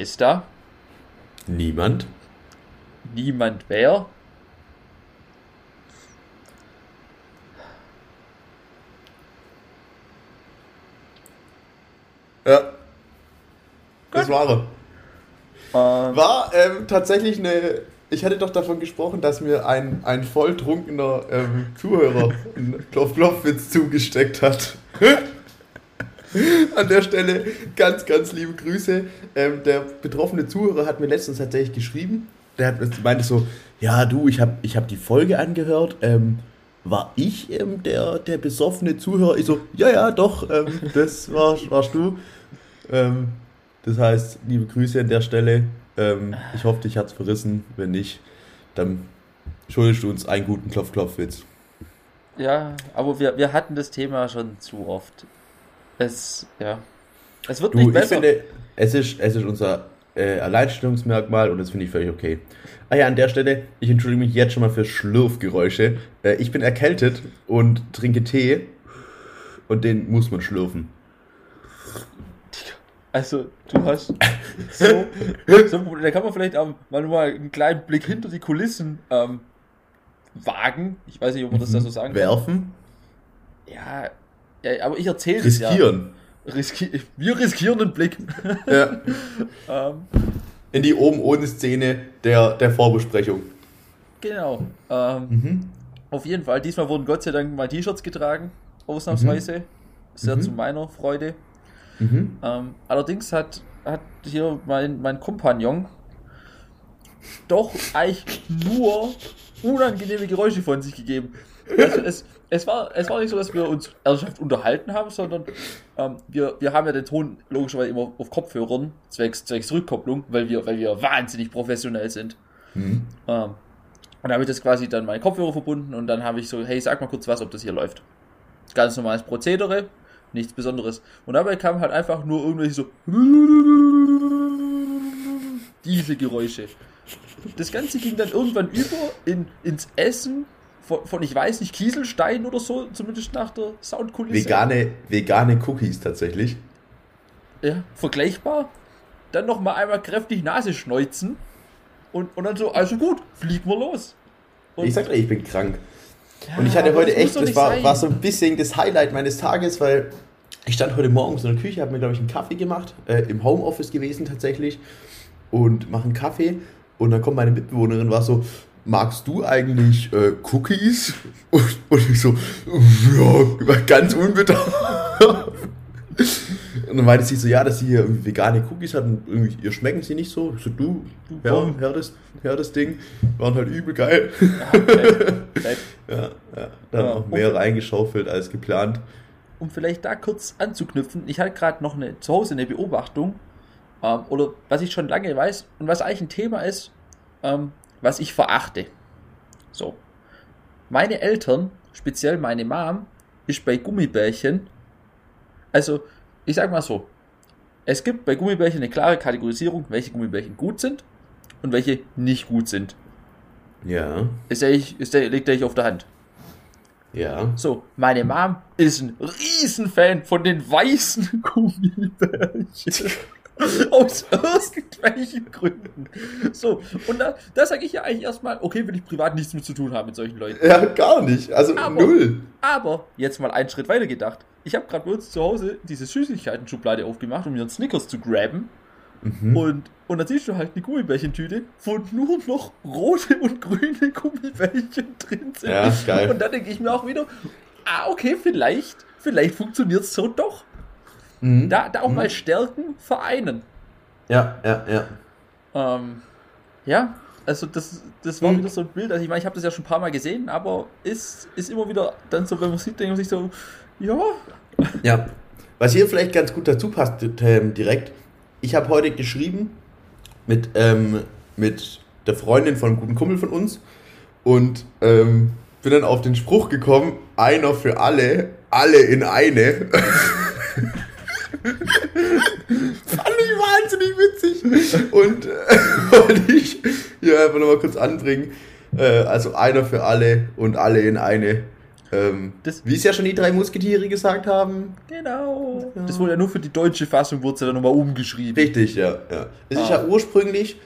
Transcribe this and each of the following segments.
ist da? Niemand. Niemand wer? Ja. Das war er. Ähm. War ähm, tatsächlich eine. Ich hatte doch davon gesprochen, dass mir ein, ein volltrunkener ähm, Zuhörer einen Klopf-Klopf-Witz zugesteckt hat. An der Stelle ganz, ganz liebe Grüße. Ähm, der betroffene Zuhörer hat mir letztens tatsächlich geschrieben. Der hat, meinte so: Ja, du, ich habe ich hab die Folge angehört. Ähm, war ich ähm, der, der besoffene Zuhörer? Ich so: Ja, ja, doch, ähm, das war, warst du. Ähm, das heißt, liebe Grüße an der Stelle. Ähm, ich hoffe, dich hat es verrissen. Wenn nicht, dann schuldest du uns einen guten Klopf-Klopf-Witz. Ja, aber wir, wir hatten das Thema schon zu oft. Es, ja. Es wird du, nicht besser. Ich finde, es ist, es ist unser äh, Alleinstellungsmerkmal und das finde ich völlig okay. Ah ja, an der Stelle, ich entschuldige mich jetzt schon mal für Schlürfgeräusche. Äh, ich bin erkältet und trinke Tee und den muss man schlürfen. Also, du hast so, so da kann man vielleicht auch mal nur mal einen kleinen Blick hinter die Kulissen ähm, wagen. Ich weiß nicht, ob man das da so sagen Werfen? kann. Ja, ja aber ich erzähle es ja. Riskieren. Riski wir riskieren einen Blick. Ja. ähm, In die oben ohne Szene der, der Vorbesprechung. Genau. Ähm, mhm. Auf jeden Fall, diesmal wurden Gott sei Dank mal T-Shirts getragen, ausnahmsweise. Mhm. Sehr mhm. zu meiner Freude. Mhm. Ähm, allerdings hat, hat hier mein, mein Kompagnon doch eigentlich nur unangenehme Geräusche von sich gegeben. Also es, es, war, es war nicht so, dass wir uns ernsthaft unterhalten haben, sondern ähm, wir, wir haben ja den Ton logischerweise immer auf Kopfhörern, zwecks, zwecks Rückkopplung, weil wir, weil wir wahnsinnig professionell sind. Mhm. Ähm, und da habe ich das quasi dann meine Kopfhörer verbunden und dann habe ich so, hey, sag mal kurz was, ob das hier läuft. Ganz normales Prozedere, nichts Besonderes. Und dabei kam halt einfach nur irgendwelche so diese Geräusche. Das Ganze ging dann irgendwann über in, ins Essen von, von, ich weiß nicht, Kieselstein oder so, zumindest nach der Soundkulisse. Vegane, vegane Cookies tatsächlich. Ja, vergleichbar. Dann nochmal einmal kräftig Nase schneuzen und, und dann so, also gut, fliegen wir los. Und ich sag dir, ich bin krank. Ja, und ich hatte heute echt, das war, war so ein bisschen das Highlight meines Tages, weil ich stand heute Morgen in der Küche, habe mir, glaube ich, einen Kaffee gemacht, äh, im Homeoffice gewesen tatsächlich, und mache einen Kaffee. Und dann kommt meine Mitbewohnerin, war so, magst du eigentlich äh, Cookies? Und, und, ich so, ja, ganz unbedarft. Und dann meinte sie so, ja, dass sie hier irgendwie vegane Cookies hat und irgendwie ihr schmecken sie nicht so. Ich so, du, du ja, hör das, hör das Ding. Waren halt übel geil. Ja, ja, ja. Dann ja, noch mehr reingeschaufelt als geplant. Um vielleicht da kurz anzuknüpfen, ich hatte gerade noch eine, zu Hause eine Beobachtung, ähm, oder was ich schon lange weiß und was eigentlich ein Thema ist, ähm, was ich verachte. So. Meine Eltern, speziell meine Mom, ist bei Gummibärchen, also ich sag mal so, es gibt bei Gummibärchen eine klare Kategorisierung, welche Gummibärchen gut sind und welche nicht gut sind. Ja. Ist der, ist der, liegt der auf der Hand. Ja. So, meine Mom ist ein Riesenfan von den weißen Gummibärchen. Aus irgendwelchen Gründen. So, und da, da sage ich ja eigentlich erstmal, okay, will ich privat nichts mit zu tun haben mit solchen Leuten. Ja, gar nicht. Also aber, null. Aber jetzt mal einen Schritt weiter gedacht. Ich habe gerade bei uns zu Hause diese Süßigkeiten-Schublade aufgemacht, um mir einen Snickers zu grabben. Mhm. Und, und dann siehst du halt eine Gummibärchentüte, wo nur noch rote und grüne Gummibärchen drin sind. Ja, geil. Und dann denke ich mir auch wieder, ah, okay, vielleicht, vielleicht funktioniert es so doch. Mhm. Da, da auch mhm. mal Stärken vereinen. Ja, ja, ja. Ähm, ja, also das, das war mhm. wieder so ein Bild. Also ich meine, ich habe das ja schon ein paar Mal gesehen, aber ist, ist immer wieder dann so, wenn man sieht, denkt man sich so, ja. Ja, was hier vielleicht ganz gut dazu passt, ähm, direkt. Ich habe heute geschrieben mit, ähm, mit der Freundin von einem guten Kumpel von uns und ähm, bin dann auf den Spruch gekommen, einer für alle, alle in eine. Fand ich wahnsinnig witzig. Und äh, wollte ich hier einfach nochmal kurz anbringen. Äh, also einer für alle und alle in eine. Ähm, das, wie es ja schon die drei Musketiere gesagt haben. Genau. Das wurde ja nur für die deutsche Fassung, wurde es ja dann nochmal umgeschrieben. Richtig, ja. ja. Es ah. ist ja ursprünglich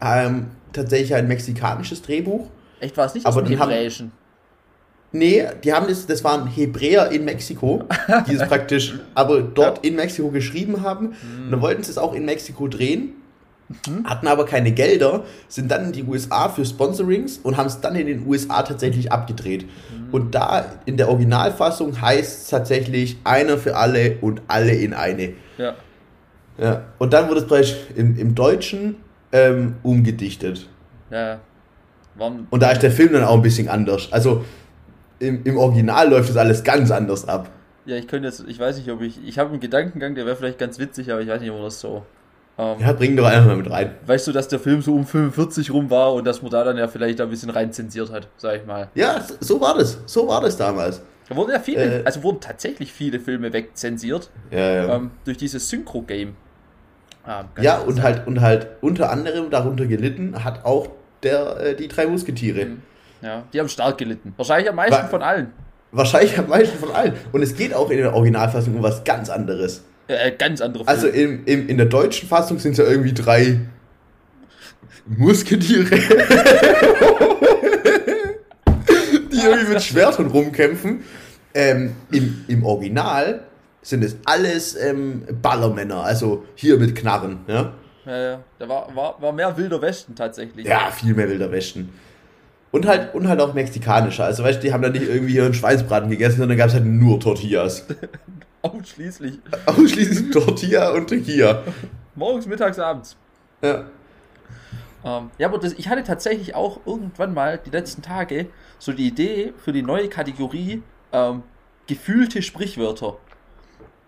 ähm, tatsächlich ein mexikanisches Drehbuch. Echt, war es nicht aber aus dem Hebräischen? Nee, die haben das, das waren Hebräer in Mexiko, die es praktisch aber dort in Mexiko geschrieben haben. Mhm. Und dann wollten sie es auch in Mexiko drehen, mhm. hatten aber keine Gelder, sind dann in die USA für Sponsorings und haben es dann in den USA tatsächlich abgedreht. Mhm. Und da in der Originalfassung heißt es tatsächlich einer für alle und alle in eine. Ja. Ja. Und dann wurde es praktisch im, im Deutschen ähm, umgedichtet. Ja. Warum? Und da ist der Film dann auch ein bisschen anders. Also im, im Original läuft das alles ganz anders ab. Ja, ich könnte jetzt, ich weiß nicht, ob ich, ich habe einen Gedankengang, der wäre vielleicht ganz witzig, aber ich weiß nicht, ob das so. Ähm, ja, bring doch einfach mal mit rein. Weißt du, dass der Film so um 45 rum war und dass man da dann ja vielleicht ein bisschen rein zensiert hat, sag ich mal. Ja, so war das. So war das damals. Da wurden ja viele, äh, also wurden tatsächlich viele Filme wegzensiert. Ja, ja. Ähm, durch dieses Synchro-Game. Ah, ja, und halt, und halt unter anderem darunter gelitten hat auch der, äh, die drei Musketiere. Mhm. Ja, die haben stark gelitten. Wahrscheinlich am meisten War, von allen. Wahrscheinlich am meisten von allen. Und es geht auch in der Originalfassung um was ganz anderes. Äh, ganz andere Filme. Also im, im, in der deutschen Fassung sind es ja irgendwie drei Musketiere, die irgendwie mit Schwertern rumkämpfen. Ähm, im, Im Original sind es alles ähm, Ballermänner, also hier mit Knarren. Ja, ja, ja. Da war, war, war mehr Wilder Westen tatsächlich. Ja, viel mehr Wilder Westen. Und halt, und halt auch mexikanischer. Also weißt du, die haben da nicht irgendwie hier einen Schweinsbraten gegessen, sondern da gab es halt nur Tortillas. Ausschließlich. Ausschließlich Tortilla und Tequila. Morgens, mittags, abends. Ja. Ähm, ja, aber das, ich hatte tatsächlich auch irgendwann mal die letzten Tage so die Idee für die neue Kategorie ähm, gefühlte Sprichwörter.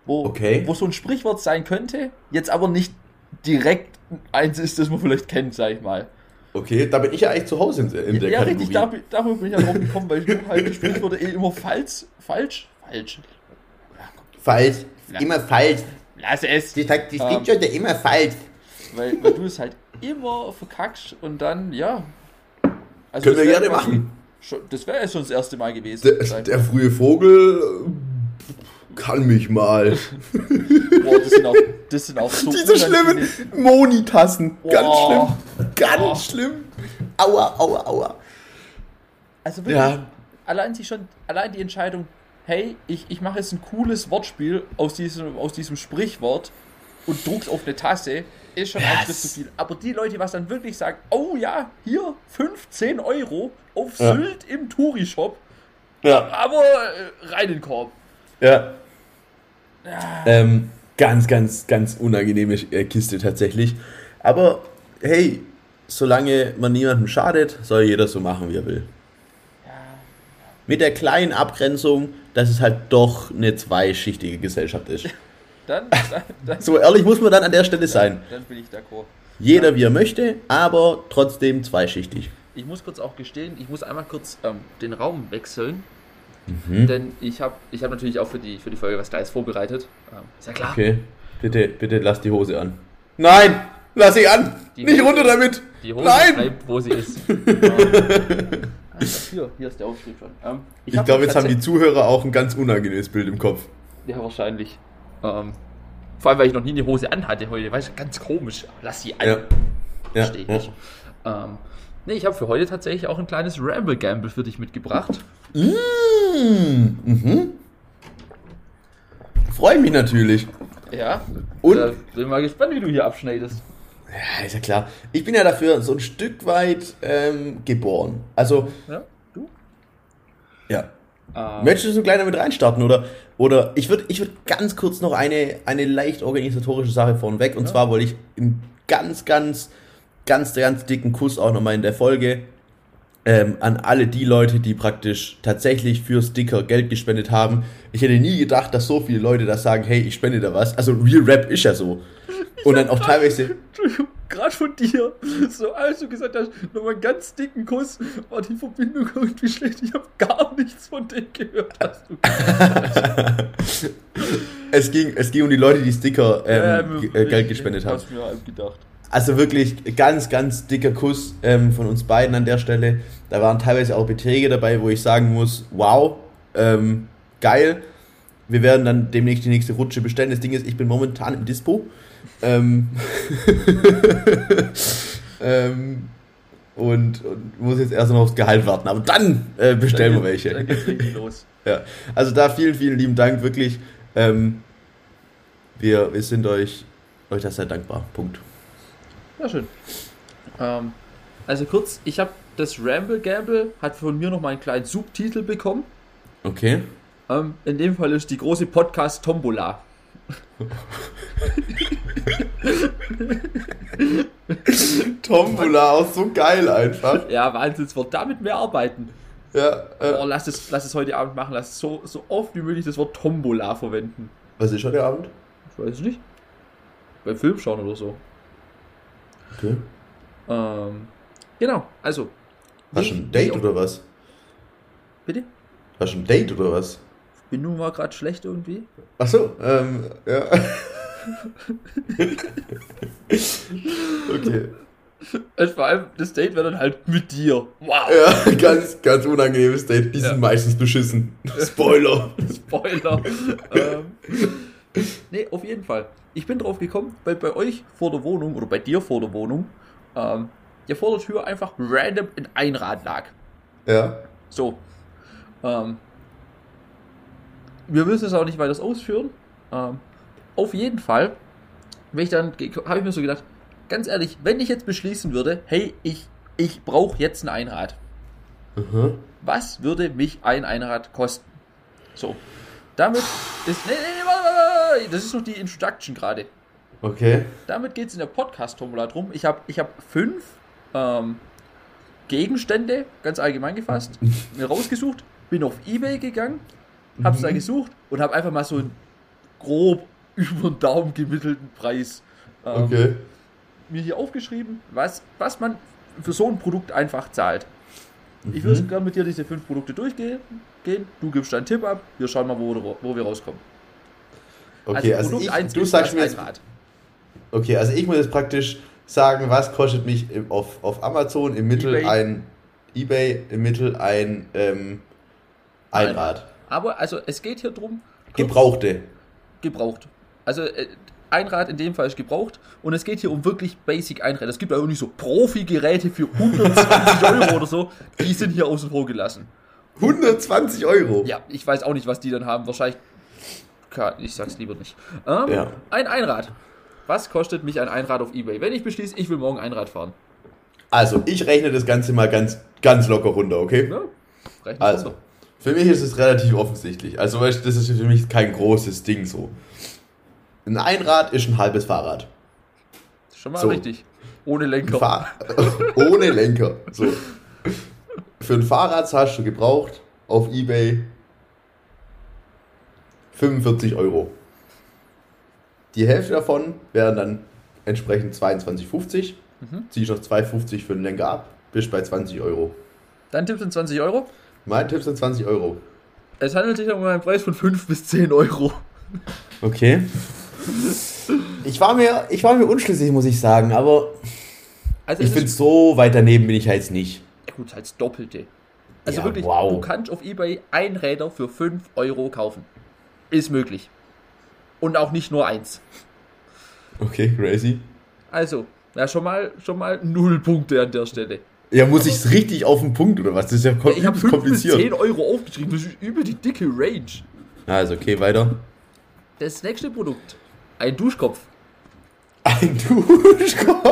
Wo, okay. wo so ein Sprichwort sein könnte, jetzt aber nicht direkt eins ist, das man vielleicht kennt, sag ich mal. Okay, da bin ich ja eigentlich zu Hause in, in der ja, Kategorie. Ja, richtig, da, darüber bin ich ja drauf gekommen, weil ich halt Sprichwörter eh immer falsch, falsch, falsch. falsch, immer falsch. Lass es. Die, die ähm, immer falsch. Weil, weil du es halt immer verkackst und dann, ja. Also Können wir gerne machen. Schon, das wäre ja schon das erste Mal gewesen. Der, der frühe Vogel kann mich mal. Boah, das sind auch, das sind auch so Diese schlimmen Monitassen. Ganz schlimm. Ganz Boah. schlimm. Aua, aua, aua. Also wirklich, ja. allein, die schon, allein die Entscheidung, hey, ich, ich mache jetzt ein cooles Wortspiel aus diesem, aus diesem Sprichwort und druck's auf eine Tasse, ist schon yes. ein zu viel. Aber die Leute, was dann wirklich sagen, oh ja, hier 15 Euro auf ja. Sylt im Touri-Shop, ja. aber äh, rein in den Korb. Ja. Ähm, ganz, ganz, ganz unangenehme äh, Kiste tatsächlich. Aber hey, solange man niemandem schadet, soll jeder so machen, wie er will. Mit der kleinen Abgrenzung, dass es halt doch eine zweischichtige Gesellschaft ist. Dann, dann, dann so ehrlich muss man dann an der Stelle sein. Dann bin ich d'accord. Jeder wie er möchte, aber trotzdem zweischichtig. Ich muss kurz auch gestehen, ich muss einmal kurz ähm, den Raum wechseln. Mhm. Denn ich habe ich hab natürlich auch für die, für die Folge was Gleiches vorbereitet. Ähm, ist ja klar. Okay, bitte, bitte lass die Hose an. Nein! Lass sie an! Die Nicht Hose, runter damit! Die Hose Nein! bleibt, wo sie ist. also, hier, hier ist der Aufschrieb schon. Ähm, ich, ich glaube, jetzt haben die Zuhörer auch ein ganz unangenehmes Bild im Kopf. Ja, wahrscheinlich. Ähm, vor allem, weil ich noch nie eine Hose anhatte heute. Weißt du, ganz komisch. Lass sie an. Ja. Verstehe ja. nicht. Ähm, nee, ich habe für heute tatsächlich auch ein kleines Ramble Gamble für dich mitgebracht. Mmh, mhm. Freue mich natürlich. Ja. Und? Da bin mal gespannt, wie du hier abschneidest. Ja, ist ja klar. Ich bin ja dafür so ein Stück weit ähm, geboren. Also. Ja, du? Ja. Ähm. Möchtest du so kleiner mit reinstarten? Oder, oder ich würde ich würd ganz kurz noch eine, eine leicht organisatorische Sache vorneweg. Und ja. zwar wollte ich einen ganz, ganz, ganz, ganz dicken Kuss auch nochmal in der Folge ähm, an alle die Leute, die praktisch tatsächlich für Sticker Geld gespendet haben. Ich hätte nie gedacht, dass so viele Leute das sagen, hey, ich spende da was. Also Real Rap ist ja so. Und dann auch teilweise. Entschuldigung, gerade von dir, so als du gesagt hast, nochmal einen ganz dicken Kuss, war die Verbindung irgendwie schlecht. Ich habe gar nichts von dem gehört, hast du es, ging, es ging um die Leute, die Sticker ähm, ja, Geld gespendet haben. Mir halt gedacht. Also wirklich ganz, ganz dicker Kuss ähm, von uns beiden an der Stelle. Da waren teilweise auch Beträge dabei, wo ich sagen muss, wow, Ähm, geil. Wir werden dann demnächst die nächste Rutsche bestellen. Das Ding ist, ich bin momentan im Dispo. Ähm, ähm, und, und, muss jetzt erst noch aufs Gehalt warten. Aber dann äh, bestellen dann, wir welche. Dann geht's los. ja. Also da vielen, vielen lieben Dank, wirklich. Ähm, wir, wir sind euch, euch das sehr dankbar. Punkt. Ja, schön. Ähm, also kurz, ich habe das Ramble Gamble hat von mir noch mal einen kleinen Subtitel bekommen. Okay. Ähm, in dem Fall ist die große Podcast Tombola. Tombola, auch so geil einfach. Ja, Wahnsinnswort. Damit mehr arbeiten. Ja. Äh, oh, lass, es, lass es heute Abend machen. Lass es so, so oft wie möglich das Wort Tombola verwenden. Was ist heute Abend? Ich weiß es nicht. Beim Film schauen oder so. Okay. Ähm, genau, also. Hast du ein Date oder was? Bitte? Hast du ein Date oder was? Bin nun mal gerade schlecht irgendwie. Ach so, ähm, ja. okay. Und vor allem, das Date wäre dann halt mit dir. Wow. Ja, ganz, ganz unangenehmes Date. Die ja. sind meistens beschissen. Spoiler. Spoiler. ähm, nee, auf jeden Fall. Ich bin drauf gekommen, weil bei euch vor der Wohnung oder bei dir vor der Wohnung ähm, ja vor der Tür einfach random ein Einrad lag. Ja. So. Ähm, wir müssen es auch nicht weiter ausführen. Ähm, auf jeden Fall, wenn ich dann, habe ich mir so gedacht, ganz ehrlich, wenn ich jetzt beschließen würde, hey, ich, ich brauche jetzt ein Einrad. Mhm. Was würde mich ein Einrad kosten? So. Damit ist. Nee, nee, nee, warte, das ist noch die Introduction gerade. Okay. Damit geht es in der Podcast-Tombola drum. Ich habe ich hab fünf ähm, Gegenstände, ganz allgemein gefasst, mir rausgesucht, bin auf Ebay gegangen, hab's mhm. da gesucht und habe einfach mal so einen grob über den Daumen gemittelten Preis ähm, okay. mir hier aufgeschrieben, was, was man für so ein Produkt einfach zahlt. Mhm. Ich würde gerne mit dir diese fünf Produkte durchgehen. Du gibst deinen Tipp ab, wir schauen mal, wo, wo wir rauskommen. Okay, also, also ich, du sagst mir jetzt, Okay, also ich muss jetzt praktisch sagen, was kostet mich auf, auf Amazon im Mittel eBay. ein eBay im Mittel ein ähm, Einrad. Aber also es geht hier drum. Gebrauchte. Gebraucht. Also äh, Einrad in dem Fall ist gebraucht und es geht hier um wirklich Basic Einräder. Es gibt auch nicht so Profi-Geräte für 120 Euro oder so. Die sind hier außen vor gelassen. 120 Euro? Ja, ich weiß auch nicht, was die dann haben. Wahrscheinlich. Ich sag's lieber nicht. Ähm, ja. Ein Einrad. Was kostet mich ein Einrad auf Ebay, wenn ich beschließe, ich will morgen Einrad fahren? Also, ich rechne das Ganze mal ganz, ganz locker runter, okay? Ja, also, runter. für mich ist es relativ offensichtlich. Also, das ist für mich kein großes Ding so. Ein Einrad ist ein halbes Fahrrad. Schon mal so. richtig. Ohne Lenker. Fahr Ohne Lenker. So. Für ein Fahrrad hast du gebraucht auf Ebay 45 Euro. Die Hälfte davon wären dann entsprechend 22,50. Mhm. Ziehe ich noch 2,50 für den Lenker ab, bist bei 20 Euro. Dein Tipp sind 20 Euro? Mein Tipp sind 20 Euro. Es handelt sich um einen Preis von 5 bis 10 Euro. Okay. Ich war mir, ich war mir unschlüssig, muss ich sagen, aber also ich finde so weit daneben bin ich halt nicht. Gut, als Doppelte. Also ja, wirklich, wow. du kannst auf Ebay Einräder für 5 Euro kaufen. Ist möglich. Und auch nicht nur eins. Okay, crazy. Also, ja, schon mal, schon mal null Punkte an der Stelle. Ja, muss ich es richtig auf den Punkt oder was? Das ist ja, ja ich habe kompliziert. 10 Euro aufgeschrieben, das ist über die dicke Range. Also, okay, weiter. Das nächste Produkt. Ein Duschkopf. Ein Duschkopf?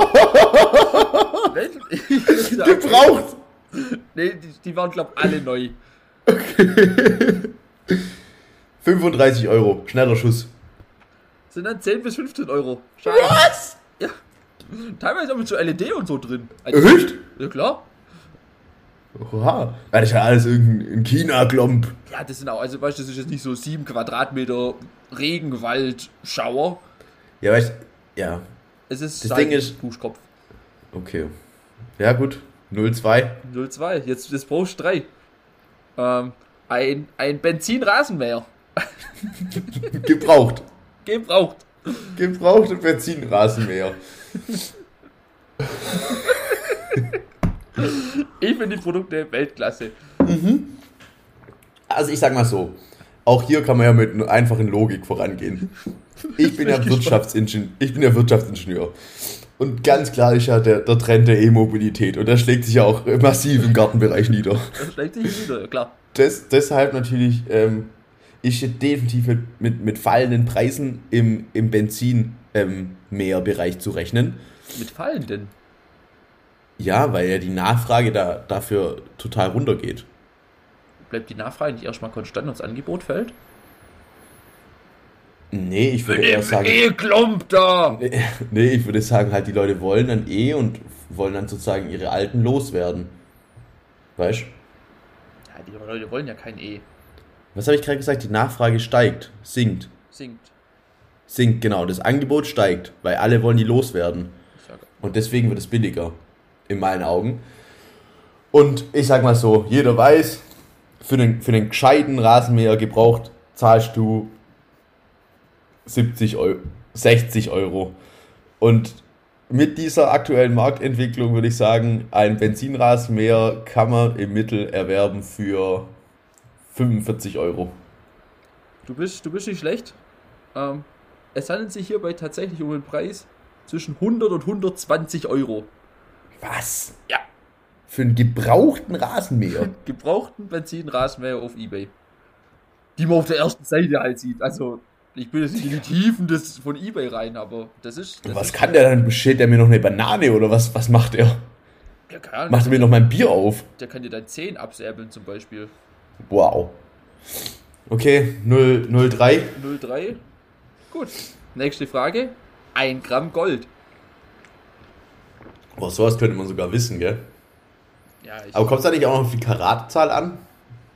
Gebraucht! Nee, die, die waren, glaube ich, alle neu. Okay. 35 Euro, schneller Schuss sind dann 10 bis 15 Euro. Schade. Was? Ja. Teilweise auch mit so LED und so drin. Also, Echt? Ja, klar. Oha. Ja, das ist ja alles irgendein China-Klomp. Ja, das sind auch, also weißt du, das ist jetzt nicht so 7 Quadratmeter Regenwald, Schauer. Ja, weißt ja. Es ist das Ding ist. Duschkopf. Okay. Ja, gut. 02. 02. Jetzt, jetzt brauchst du drei. Ähm, ein, ein Benzinrasenmäher. Gebraucht. Gebraucht. Gebrauchte Benzinrasenmäher. ich finde die Produkte Weltklasse. Mhm. Also ich sag mal so, auch hier kann man ja mit einer einfachen Logik vorangehen. Ich bin ja Wirtschaftsingenieur, ich bin ja Wirtschaftsingenieur. Und ganz klar ist ja der, der Trend der E-Mobilität und der schlägt sich ja auch massiv im Gartenbereich nieder. Das schlägt sich nieder, klar. Das, deshalb natürlich ähm, ist definitiv mit, mit, mit fallenden Preisen im, im Benzin ähm, zu rechnen. Mit fallenden? Ja, weil ja die Nachfrage da, dafür total runtergeht. Bleibt die Nachfrage nicht erstmal konstant und das Angebot fällt? Nee, ich würde eher sagen. E-Klump da! Nee, ich würde sagen, halt, die Leute wollen dann eh und wollen dann sozusagen ihre alten loswerden. Weißt Ja, die Leute wollen ja kein E. Was habe ich gerade gesagt? Die Nachfrage steigt, sinkt. Sinkt. Sinkt, genau. Das Angebot steigt, weil alle wollen die loswerden. Und deswegen wird es billiger. In meinen Augen. Und ich sag mal so, jeder weiß, für den, für den gescheiten Rasenmäher gebraucht zahlst du 70 Euro, 60 Euro. Und mit dieser aktuellen Marktentwicklung würde ich sagen, ein Benzinrasenmäher kann man im Mittel erwerben für 45 Euro. Du bist, du bist nicht schlecht. Ähm, es handelt sich hierbei tatsächlich um einen Preis zwischen 100 und 120 Euro. Was? Ja. Für einen gebrauchten Rasenmäher? gebrauchten Benzinrasenmäher auf Ebay. Die man auf der ersten Seite halt sieht. Also ich bin jetzt nicht in die Tiefen des, von Ebay rein, aber das ist. Das was ist kann der dann? Bestellt der mir noch eine Banane oder was, was macht er? Ja, macht er mir noch mein Bier auf? Der kann dir dein 10 absäbeln zum Beispiel. Wow. Okay, 0, 03. 03. Gut. Nächste Frage. 1 Gramm Gold. Boah, sowas könnte man sogar wissen, gell? Ja, ich Aber kommt es da nicht auch noch auf die Karatzahl an?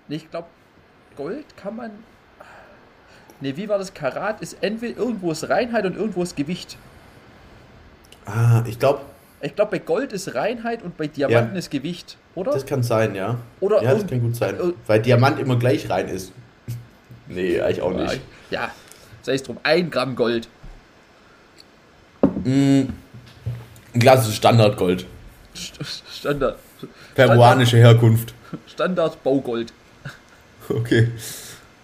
Ich glaube, Gold kann man Ne, wie war das? Karat ist entweder irgendwo ist Reinheit und irgendwo ist Gewicht. Ah, ich glaube. Ich glaube, bei Gold ist Reinheit und bei Diamanten ja. ist Gewicht, oder? Das kann sein, ja. Oder ja, das kann gut sein. Äh, weil Diamant immer gleich rein ist. nee, eigentlich auch nicht. Ja, sei es drum. Ein Gramm Gold. Mm, ein klassisches Standardgold. Standard. Peruanische Herkunft. Standard Baugold. Okay.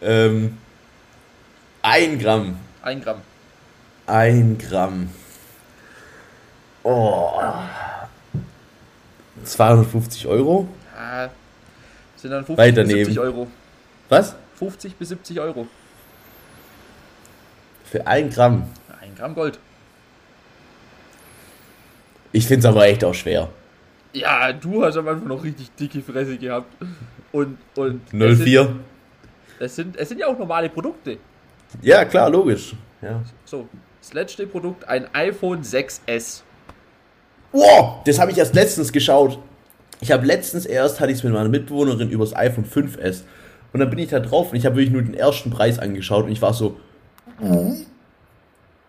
Ähm, ein Gramm. Ein Gramm. Ein Gramm. Oh. 250 Euro? Ja, sind dann 50 Weiter bis 70 Euro. Was? 50 bis 70 Euro. Für ein Gramm? Ein Gramm Gold. Ich finde es aber echt auch schwer. Ja, du hast am Anfang noch richtig dicke Fresse gehabt. Und, und 04? Es sind, es sind, es sind ja auch normale Produkte. Ja, klar, logisch. Ja. So, das letzte Produkt, ein iPhone 6S. Wow, das habe ich erst letztens geschaut. Ich habe letztens erst, hatte ich es mit meiner Mitbewohnerin über das iPhone 5S. Und dann bin ich da drauf und ich habe wirklich nur den ersten Preis angeschaut und ich war so,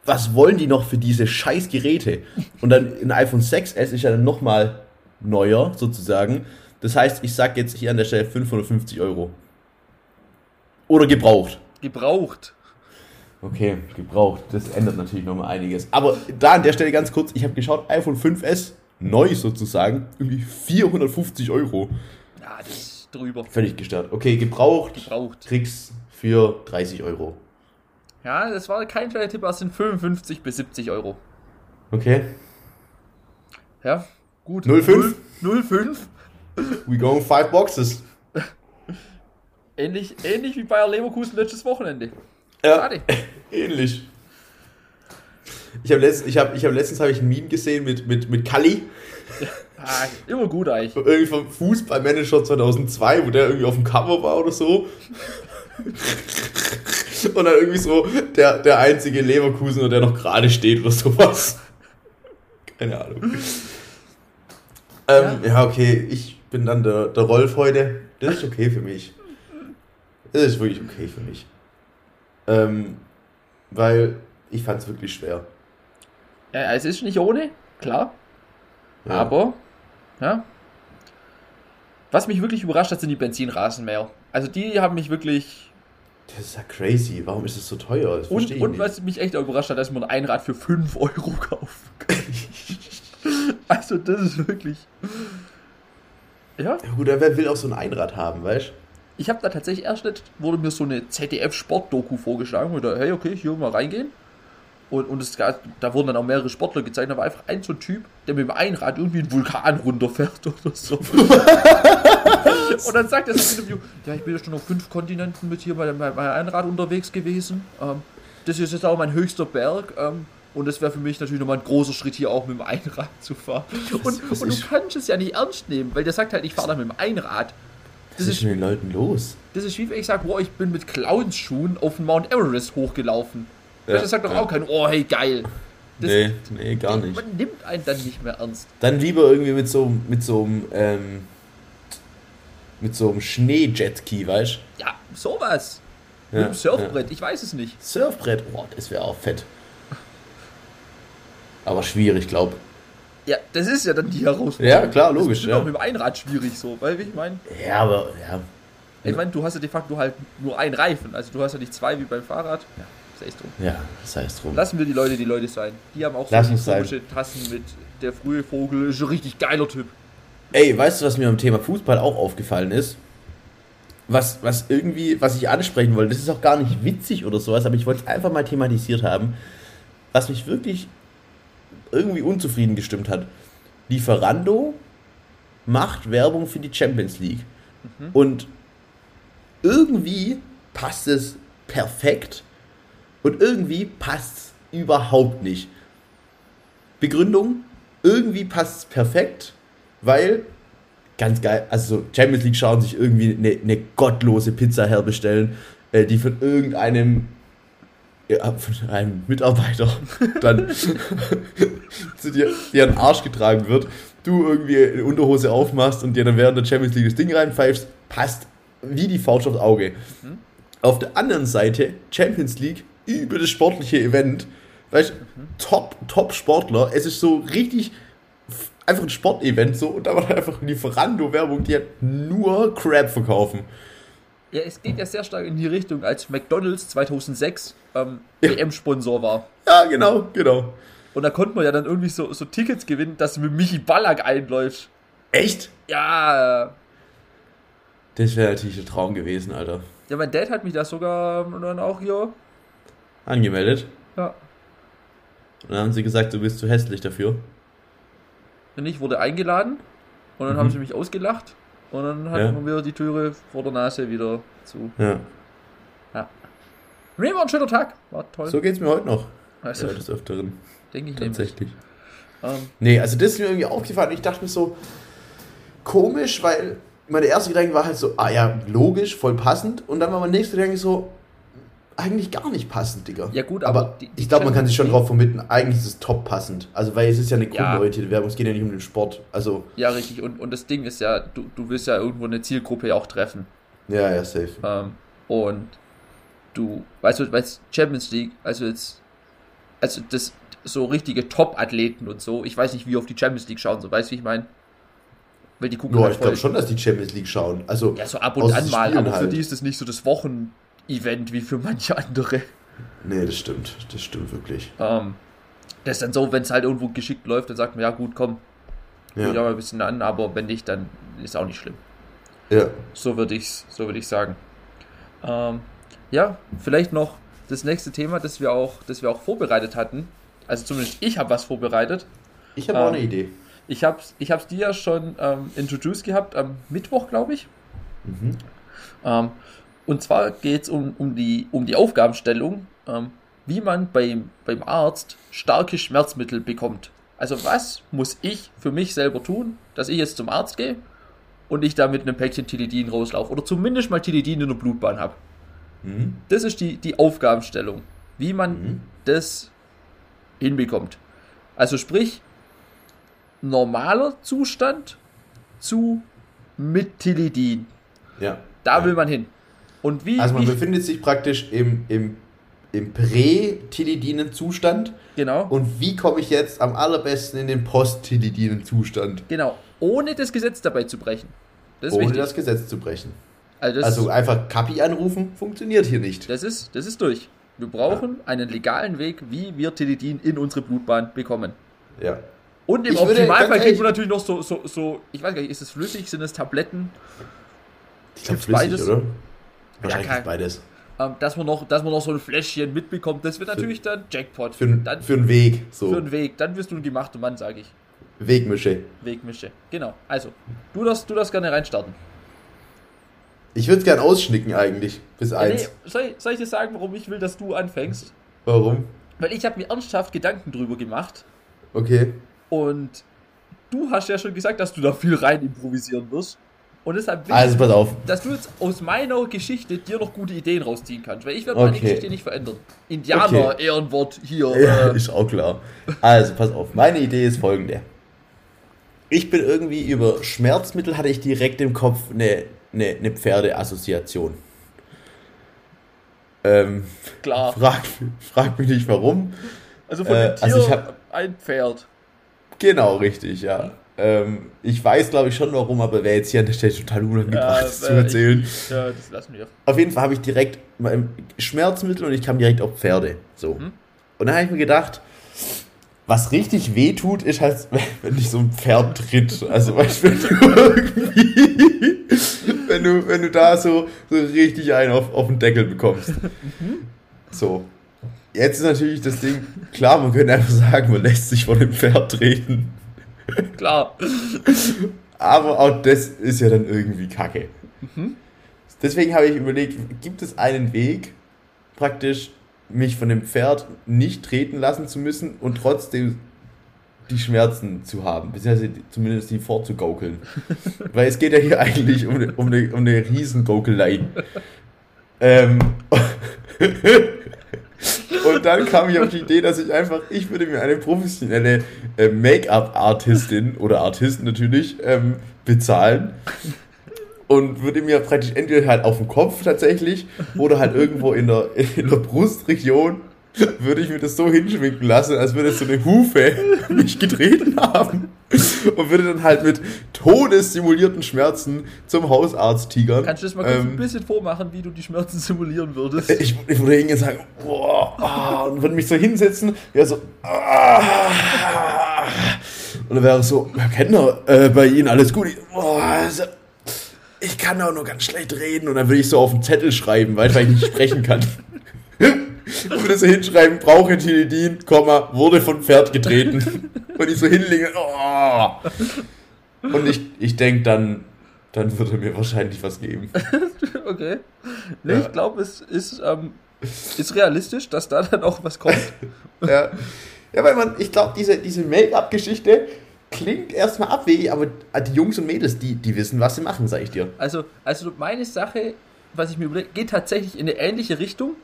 was wollen die noch für diese scheiß Geräte? Und dann ein iPhone 6S ist ja dann nochmal neuer, sozusagen. Das heißt, ich sag jetzt hier an der Stelle 550 Euro. Oder gebraucht. Gebraucht. Okay, gebraucht. Das ändert natürlich nochmal einiges. Aber da an der Stelle ganz kurz, ich habe geschaut, iPhone 5S, neu sozusagen, irgendwie 450 Euro. Ja, das ist drüber. Völlig gestört. Okay, gebraucht. Gebraucht. Kriegst für 30 Euro. Ja, das war kein kleiner Tipp, es sind 55 bis 70 Euro. Okay. Ja, gut. 05? 05. We go five boxes. ähnlich, ähnlich wie Bayer Leverkusen letztes Wochenende. Ja, Schade. ähnlich. Ich habe letztens, ich hab, ich hab letztens hab ich ein Meme gesehen mit, mit, mit Kalli. Ah, immer gut eigentlich. Irgendwie vom Fußballmanager 2002, wo der irgendwie auf dem Cover war oder so. Und dann irgendwie so der, der einzige Leverkusener, der noch gerade steht oder sowas. Keine Ahnung. Ähm, ja. ja. okay, ich bin dann der, der Rolf heute. Das ist okay für mich. Das ist wirklich okay für mich. Ähm, weil ich fand es wirklich schwer. Ja, es ist nicht ohne, klar. Ja. Aber, ja. Was mich wirklich überrascht hat, sind die Benzinrasenmäher. Also die haben mich wirklich. Das ist ja crazy. Warum ist es so teuer? Das und und was mich echt überrascht hat, dass man ein Rad für 5 Euro kaufen kann. also das ist wirklich. Ja. ja gut, wer will auch so ein Einrad haben, weißt du? Ich habe da tatsächlich erst nicht, wurde mir so eine ZDF-Sport-Doku vorgeschlagen, wo da, hey, okay, hier mal reingehen. Und, und es, da wurden dann auch mehrere Sportler gezeigt. Da war einfach ein so ein Typ, der mit dem Einrad irgendwie einen Vulkan runterfährt oder so. und dann sagt er das Interview: Ja, ich bin ja schon auf fünf Kontinenten mit hier bei, meinem Einrad unterwegs gewesen. Ähm, das ist jetzt auch mein höchster Berg. Ähm, und das wäre für mich natürlich nochmal ein großer Schritt, hier auch mit dem Einrad zu fahren. Und, und du kannst es ja nicht ernst nehmen, weil der sagt halt, ich fahre da mit dem Einrad. Das Was ist mit den Leuten los? Das ist wie wenn ich sage, boah, ich bin mit Clownsschuhen auf den Mount Everest hochgelaufen. Ja, das sagt doch ja. auch kein, oh, hey, geil. Das, nee, nee, gar nicht. Man nimmt einen dann nicht mehr ernst. Dann lieber irgendwie mit so, mit so einem, ähm, mit so einem Schnee-Jetski, weißt du? Ja, sowas. Ja, mit einem Surfbrett, ja. ich weiß es nicht. Surfbrett, oh, das wäre auch fett. Aber schwierig, glaub. Ja, das ist ja dann die Herausforderung. Ja, klar, logisch. Das ist ja. auch mit dem Einrad schwierig so, weil ich meine. Ja, aber ja. Ich meine, du hast ja de facto halt nur einen Reifen, also du hast ja nicht zwei wie beim Fahrrad. Ja sei es drum. Ja, sei es drum. Lassen wir die Leute die Leute sein. Die haben auch so komische Tassen mit der frühe Vogel, ist ein richtig geiler Typ. Ey, weißt du, was mir am Thema Fußball auch aufgefallen ist? Was, was irgendwie, was ich ansprechen wollte, das ist auch gar nicht witzig oder sowas, aber ich wollte es einfach mal thematisiert haben, was mich wirklich irgendwie unzufrieden gestimmt hat. Lieferando macht Werbung für die Champions League. Mhm. Und irgendwie passt es perfekt und irgendwie passt es überhaupt nicht. Begründung, irgendwie passt es perfekt, weil, ganz geil, also Champions League schauen sich irgendwie eine, eine gottlose Pizza herbestellen, äh, die von irgendeinem ja, von einem Mitarbeiter dann zu dir, dir an den Arsch getragen wird, du irgendwie eine Unterhose aufmachst und dir dann während der Champions League das Ding reinpfeifst, passt wie die Faust aufs Auge. Mhm. Auf der anderen Seite Champions League über das sportliche Event. Weißt mhm. top, top Sportler. Es ist so richtig einfach ein Sportevent so und da war einfach Lieferando-Werbung, die hat nur Crap verkaufen. Ja, es geht ja sehr stark in die Richtung, als McDonalds 2006 ähm, ja. WM-Sponsor war. Ja, genau, genau. Und da konnte man ja dann irgendwie so, so Tickets gewinnen, dass du mit Michi Ballack einläufst. Echt? Ja. Das wäre natürlich ein Traum gewesen, Alter. Ja, mein Dad hat mich da sogar dann auch hier Angemeldet? Ja. Und dann haben sie gesagt, du bist zu hässlich dafür. Und ich wurde eingeladen und dann mhm. haben sie mich ausgelacht und dann hatten ja. wir die Türe vor der Nase wieder zu. Ja. Ja. Nee, war ein schöner Tag. War toll. So geht es mir heute noch. Also, ja, des Öfteren. Denke ich Tatsächlich. Ähm, nee, also das ist mir irgendwie aufgefallen. Ich dachte mir so, komisch, weil meine erste Gedanke war halt so, ah ja, logisch, voll passend. Und dann war mein nächster Gedanke so, eigentlich gar nicht passend, Digga. Ja, gut, aber. aber die, die ich glaube, man kann sich schon drauf vermitteln, eigentlich ist es top passend. Also, weil es ist ja eine kundenorientierte ja. Werbung, es geht ja nicht um den Sport. Also. Ja, richtig. Und, und das Ding ist ja, du, du willst ja irgendwo eine Zielgruppe auch treffen. Ja, ja, safe. Ähm, und du, weißt du, weißt Champions League, also jetzt, also das, so richtige Top-Athleten und so, ich weiß nicht, wie auf die Champions League schauen, so, weißt du, wie ich meine? Weil die gucken ja, halt ich glaube schon, dass die Champions League schauen. Also, ja, so ab und an mal, aber halt. für die ist das nicht so das Wochen Event wie für manche andere. Nee, das stimmt. Das stimmt wirklich. Ähm, das ist dann so, wenn es halt irgendwo geschickt läuft, dann sagt man, ja gut, komm, ja. ich mal ein bisschen an, aber wenn nicht, dann ist auch nicht schlimm. Ja. So würde ich so würd ich sagen. Ähm, ja, vielleicht noch das nächste Thema, das wir auch, das wir auch vorbereitet hatten. Also zumindest ich habe was vorbereitet. Ich habe ähm, auch eine Idee. Ich habe es ich hab's dir ja schon ähm, introduced gehabt am Mittwoch, glaube ich. Mhm. Ähm, und zwar geht es um, um, die, um die Aufgabenstellung, ähm, wie man beim, beim Arzt starke Schmerzmittel bekommt. Also was muss ich für mich selber tun, dass ich jetzt zum Arzt gehe und ich da mit einem Päckchen Tilidin rauslaufe oder zumindest mal Tilidin in der Blutbahn habe. Mhm. Das ist die, die Aufgabenstellung, wie man mhm. das hinbekommt. Also sprich, normaler Zustand zu mit Tilidin. Ja. Da ja. will man hin. Und wie, also man wie befindet sich praktisch im, im, im Prä-Tilidinen-Zustand. Genau. Und wie komme ich jetzt am allerbesten in den Post-Tilidinen-Zustand? Genau. Ohne das Gesetz dabei zu brechen. Das Ohne wichtig. das Gesetz zu brechen. Also, also, einfach Kapi anrufen, funktioniert hier nicht. Das ist, das ist durch. Wir brauchen ja. einen legalen Weg, wie wir Tilidin in unsere Blutbahn bekommen. Ja. Und im ich Optimalfall kriegen wir natürlich noch so, so, so, ich weiß gar nicht, ist es flüssig, sind es Tabletten? Ich glaube flüssig, beides? oder? Wahrscheinlich ja, beides. Ähm, dass, man noch, dass man noch so ein Fläschchen mitbekommt, das wird natürlich für, dann Jackpot. Für, dann, für einen Weg. So. Für einen Weg. Dann wirst du ein gemachter Mann, sage ich. Wegmische. Wegmische, genau. Also, du darfst, du darfst gerne reinstarten. Ich würde es gerne ausschnicken eigentlich, bis ja, eins. Nee, soll, soll ich dir sagen, warum ich will, dass du anfängst? Warum? Weil ich habe mir ernsthaft Gedanken drüber gemacht. Okay. Und du hast ja schon gesagt, dass du da viel rein improvisieren wirst. Und deshalb will also, pass auf. dass du jetzt aus meiner Geschichte dir noch gute Ideen rausziehen kannst. Weil ich werde meine Geschichte nicht verändern. Indianer, okay. Ehrenwort hier. Ja, äh. ist auch klar. Also, pass auf. Meine Idee ist folgende. Ich bin irgendwie über Schmerzmittel hatte ich direkt im Kopf eine, eine, eine Pferdeassoziation. Ähm, Klar. Frag, frag mich nicht warum. Also von dem äh, Tier also ich hab, ein Pferd. Genau, richtig, ja. Ähm, ich weiß, glaube ich, schon warum, aber wäre jetzt hier an der Stelle total unangebracht, ja, das zu erzählen. Ich, ja, das lassen wir. Auf jeden Fall habe ich direkt Schmerzmittel und ich kam direkt auf Pferde. So. Mhm. Und dann habe ich mir gedacht, was richtig weh tut, ist halt, wenn dich so ein Pferd tritt. Also, weißt wenn du irgendwie, wenn du, wenn du da so, so richtig einen auf, auf den Deckel bekommst. Mhm. So. Jetzt ist natürlich das Ding, klar, man könnte einfach sagen, man lässt sich von dem Pferd treten. Klar. Aber auch das ist ja dann irgendwie kacke. Mhm. Deswegen habe ich überlegt, gibt es einen Weg, praktisch mich von dem Pferd nicht treten lassen zu müssen und trotzdem die Schmerzen zu haben, beziehungsweise zumindest die vorzugaukeln. Weil es geht ja hier eigentlich um, um, eine, um eine Riesengaukelei. ähm, und dann kam ich auf die Idee, dass ich einfach, ich würde mir eine professionelle äh, Make-up-Artistin oder Artist natürlich ähm, bezahlen. Und würde mir praktisch entweder halt auf dem Kopf tatsächlich oder halt irgendwo in der, in der Brustregion würde ich mir das so hinschminken lassen, als würde so eine Hufe mich getreten haben und würde dann halt mit todessimulierten Schmerzen zum Hausarzt tigern. Kannst du das mal kurz ähm, ein bisschen vormachen, wie du die Schmerzen simulieren würdest? Ich, ich würde hingehen und sagen, boah, ah, und würde mich so hinsetzen, ja so, ah, und dann wäre es so, Herr Kenner, äh, bei Ihnen alles gut? Boah, also, ich kann auch nur ganz schlecht reden und dann würde ich so auf den Zettel schreiben, weil ich nicht sprechen kann. Und würde so hinschreiben, brauche Tilidin, wurde von Pferd getreten. und ich so hinlege, oh. Und ich, ich denke dann, dann wird er mir wahrscheinlich was geben. okay. Nee, ja. ich glaube, es ist, ähm, ist realistisch, dass da dann auch was kommt. ja. ja, weil man, ich glaube, diese, diese Make-up-Geschichte klingt erstmal abwegig, aber die Jungs und Mädels, die, die wissen, was sie machen, sag ich dir. Also, also meine Sache, was ich mir überlege, geht tatsächlich in eine ähnliche Richtung.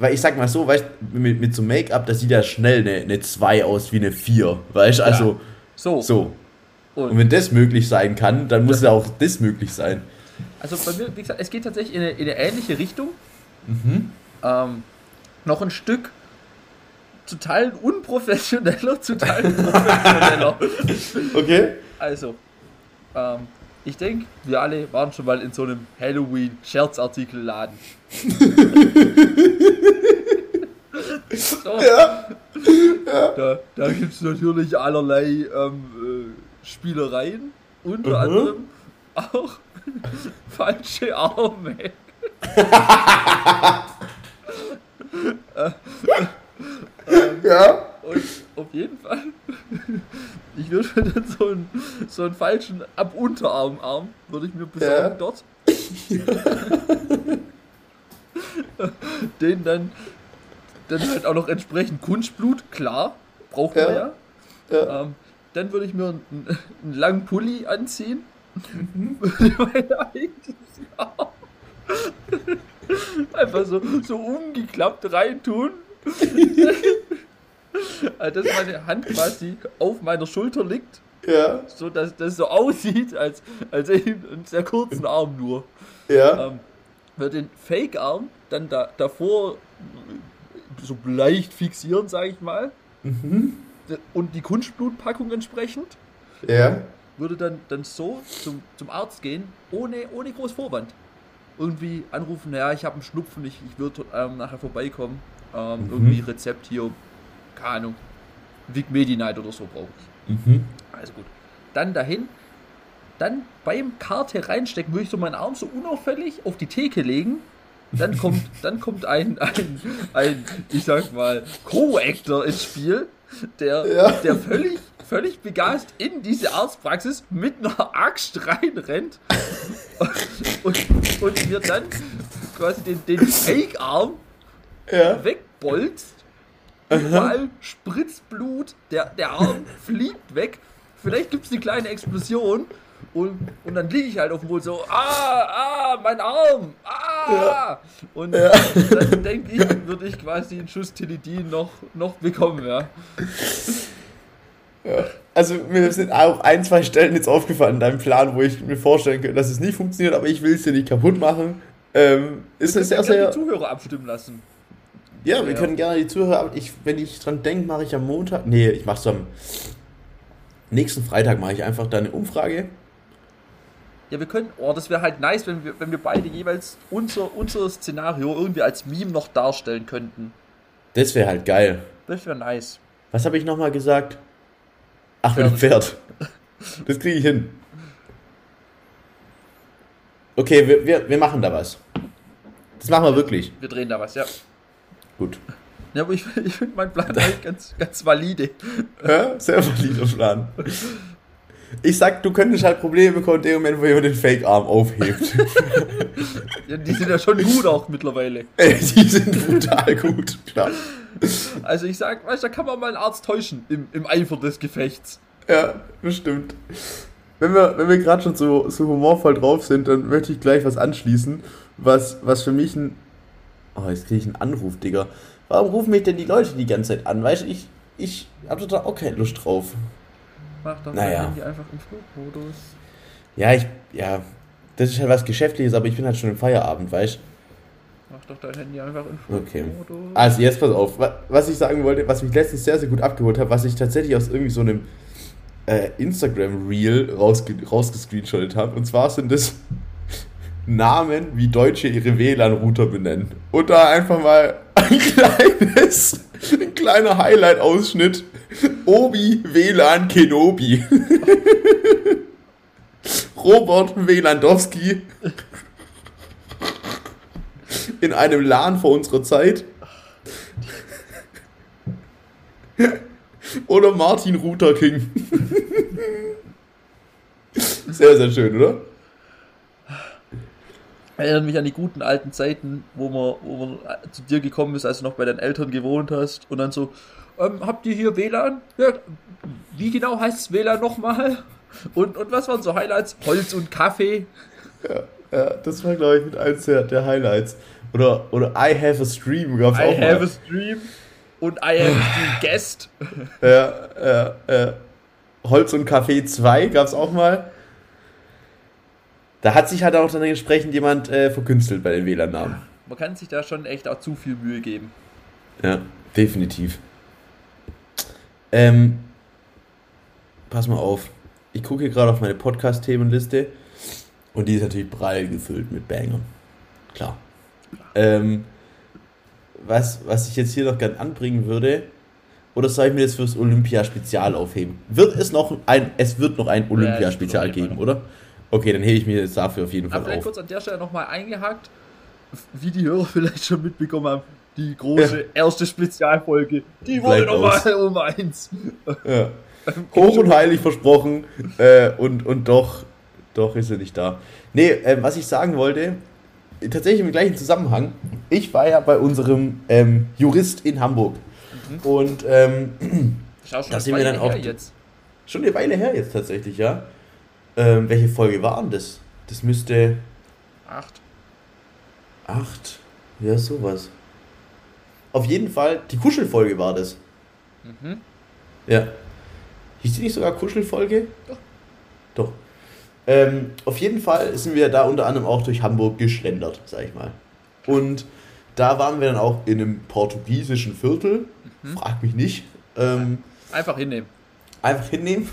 Weil ich sag mal so, weißt mit, mit so Make-up, das sieht ja schnell eine, eine 2 aus wie eine 4. Weißt du, also. Ja. So. So. Und, und, wenn das möglich sein kann, dann muss ja auch das möglich sein. Also bei mir, wie gesagt, es geht tatsächlich in eine, in eine ähnliche Richtung. Mhm. Ähm, noch ein Stück total unprofessioneller, total professioneller. okay. Also, ähm, ich denke, wir alle waren schon mal in so einem Halloween-Scherzartikel-Laden. so. Ja. ja. Da, da gibt es natürlich allerlei ähm, äh, Spielereien, unter mhm. anderem auch falsche Arme. äh, ähm, ja. Und auf jeden Fall, ich würde mir dann so einen, so einen falschen Ab-Unterarm-Arm, würde ich mir besorgen ja. dort. Den dann, dann halt auch noch entsprechend Kunstblut, klar, braucht man ja. ja. ja. Ähm, dann würde ich mir einen, einen langen Pulli anziehen. Mhm. Einfach so, so umgeklappt reintun also, dass meine Hand quasi auf meiner Schulter liegt. Ja. So dass das so aussieht, als, als einen sehr kurzen Arm nur. Ja. Ähm, für den Fake-Arm dann da, davor so leicht fixieren, sage ich mal. Mhm. Und die Kunstblutpackung entsprechend. Ja. Würde dann, dann so zum, zum Arzt gehen, ohne, ohne groß Vorwand. Irgendwie anrufen, ja, ich habe einen Schnupfen, ich, ich würde ähm, nachher vorbeikommen. Ähm, mhm. Irgendwie Rezept hier, keine Ahnung, Vic Medi Night oder so brauche ich. Mhm. Also gut. Dann dahin, dann beim Karte reinstecken, würde ich so meinen Arm so unauffällig auf die Theke legen. Dann kommt, dann kommt ein, ein, ein, ich sag mal, Co-Actor ins Spiel, der, ja. der völlig, völlig begeistert in diese Arztpraxis mit einer Axt reinrennt und, und mir dann quasi den, den Fake-Arm ja. wegbolzt. Überall spritzt Blut, der, der Arm fliegt weg. Vielleicht gibt es eine kleine Explosion und, und dann liege ich halt auf dem Boden so, ah, ah, mein Arm, ah. Ja. Und ja. dann denke ich, würde ich quasi einen Schuss Tilidin noch, noch bekommen, ja. ja. Also mir sind auch ein, zwei Stellen jetzt aufgefallen in deinem Plan, wo ich mir vorstellen könnte, dass es nicht funktioniert, aber ich will es dir nicht kaputt machen. Ähm, ist es sehr, sehr... die Zuhörer abstimmen lassen. Ja, wir ja. können gerne die Zuhörer, ich, wenn ich dran denke, mache ich am Montag, nee, ich mache es am nächsten Freitag, mache ich einfach da eine Umfrage ja, wir können, oh, das wäre halt nice, wenn wir, wenn wir beide jeweils unser, unser Szenario irgendwie als Meme noch darstellen könnten. Das wäre halt geil. Das wäre nice. Was habe ich nochmal gesagt? Ach, mit dem Pferd. Das kriege ich hin. Okay, wir, wir, wir machen da was. Das machen wir wirklich. Wir drehen da was, ja. Gut. Ja, aber ich, ich finde meinen Plan eigentlich ganz, ganz valide. Ja, sehr valider Plan. Ich sag, du könntest halt Probleme bekommen in dem Moment, wo jemand den Fake-Arm aufhebt. ja, die sind ja schon gut auch mittlerweile. die sind brutal gut, klar. Also ich sag, weißt du, da kann man mal einen Arzt täuschen im, im Eifer des Gefechts. Ja, bestimmt. Wenn wir, wenn wir gerade schon so, so humorvoll drauf sind, dann möchte ich gleich was anschließen, was, was für mich ein. Oh, jetzt kriege ich einen Anruf, Digga. Warum rufen mich denn die Leute die ganze Zeit an? Weißt du, ich, ich habe da auch keine Lust drauf. Mach doch naja. dein Handy einfach im Flugmodus. Ja, ich, ja, das ist halt was Geschäftliches, aber ich bin halt schon im Feierabend, weißt du? Mach doch dein Handy einfach im Flugmodus. Okay. Also jetzt pass auf, was ich sagen wollte, was mich letztens sehr, sehr gut abgeholt hat, was ich tatsächlich aus irgendwie so einem äh, Instagram-Reel rausge rausgescreenshottet habe. Und zwar sind das Namen, wie Deutsche ihre WLAN-Router benennen. Und da einfach mal ein kleines, ein kleiner Highlight-Ausschnitt Obi WLAN Kenobi. Robert Wlandowski. In einem LAN vor unserer Zeit. Oder Martin Ruther King. Sehr, sehr schön, oder? Erinnert mich an die guten alten Zeiten, wo man, wo man zu dir gekommen ist, als du noch bei deinen Eltern gewohnt hast und dann so, ähm, habt ihr hier WLAN? Ja, wie genau heißt es WLAN nochmal? Und, und was waren so Highlights? Holz und Kaffee? Ja, ja das war, glaube ich, mit eins der, der Highlights. Oder, oder I have a stream gab es auch I have a stream und I have a guest. Ja, ja, ja. Holz und Kaffee 2 gab es auch mal. Da hat sich halt auch dann entsprechend jemand äh, verkünstelt bei den WLAN-Namen. Man kann sich da schon echt auch zu viel Mühe geben. Ja, definitiv. Ähm, pass mal auf. Ich gucke hier gerade auf meine Podcast-Themenliste und die ist natürlich prall gefüllt mit Bangern. Klar. Ähm, was, was ich jetzt hier noch gern anbringen würde, oder soll ich mir das fürs Olympia-Spezial aufheben? Wird es noch ein, es wird noch ein Olympia-Spezial ja, geben, oder? Okay, dann hebe ich mir das dafür auf jeden Fall Aber vielleicht auf. kurz an der Stelle nochmal eingehakt, wie die Hörer vielleicht schon mitbekommen haben, die große ja. erste Spezialfolge, die wurde nochmal um eins. Ja. Hoch und heilig versprochen äh, und, und doch, doch ist er nicht da. Nee, äh, was ich sagen wollte, tatsächlich im gleichen Zusammenhang, ich war ja bei unserem ähm, Jurist in Hamburg mhm. und ähm, da sind wir dann auch jetzt. schon eine Weile her jetzt tatsächlich, ja. Ähm, welche Folge war denn das? Das müsste... Acht. Acht? Ja, sowas. Auf jeden Fall, die Kuschelfolge war das. Mhm. Ja. Hieß die nicht sogar Kuschelfolge? Doch. Doch. Ähm, auf jeden Fall sind wir da unter anderem auch durch Hamburg geschlendert, sag ich mal. Und da waren wir dann auch in einem portugiesischen Viertel. Mhm. Frag mich nicht. Ähm, einfach hinnehmen. Einfach hinnehmen.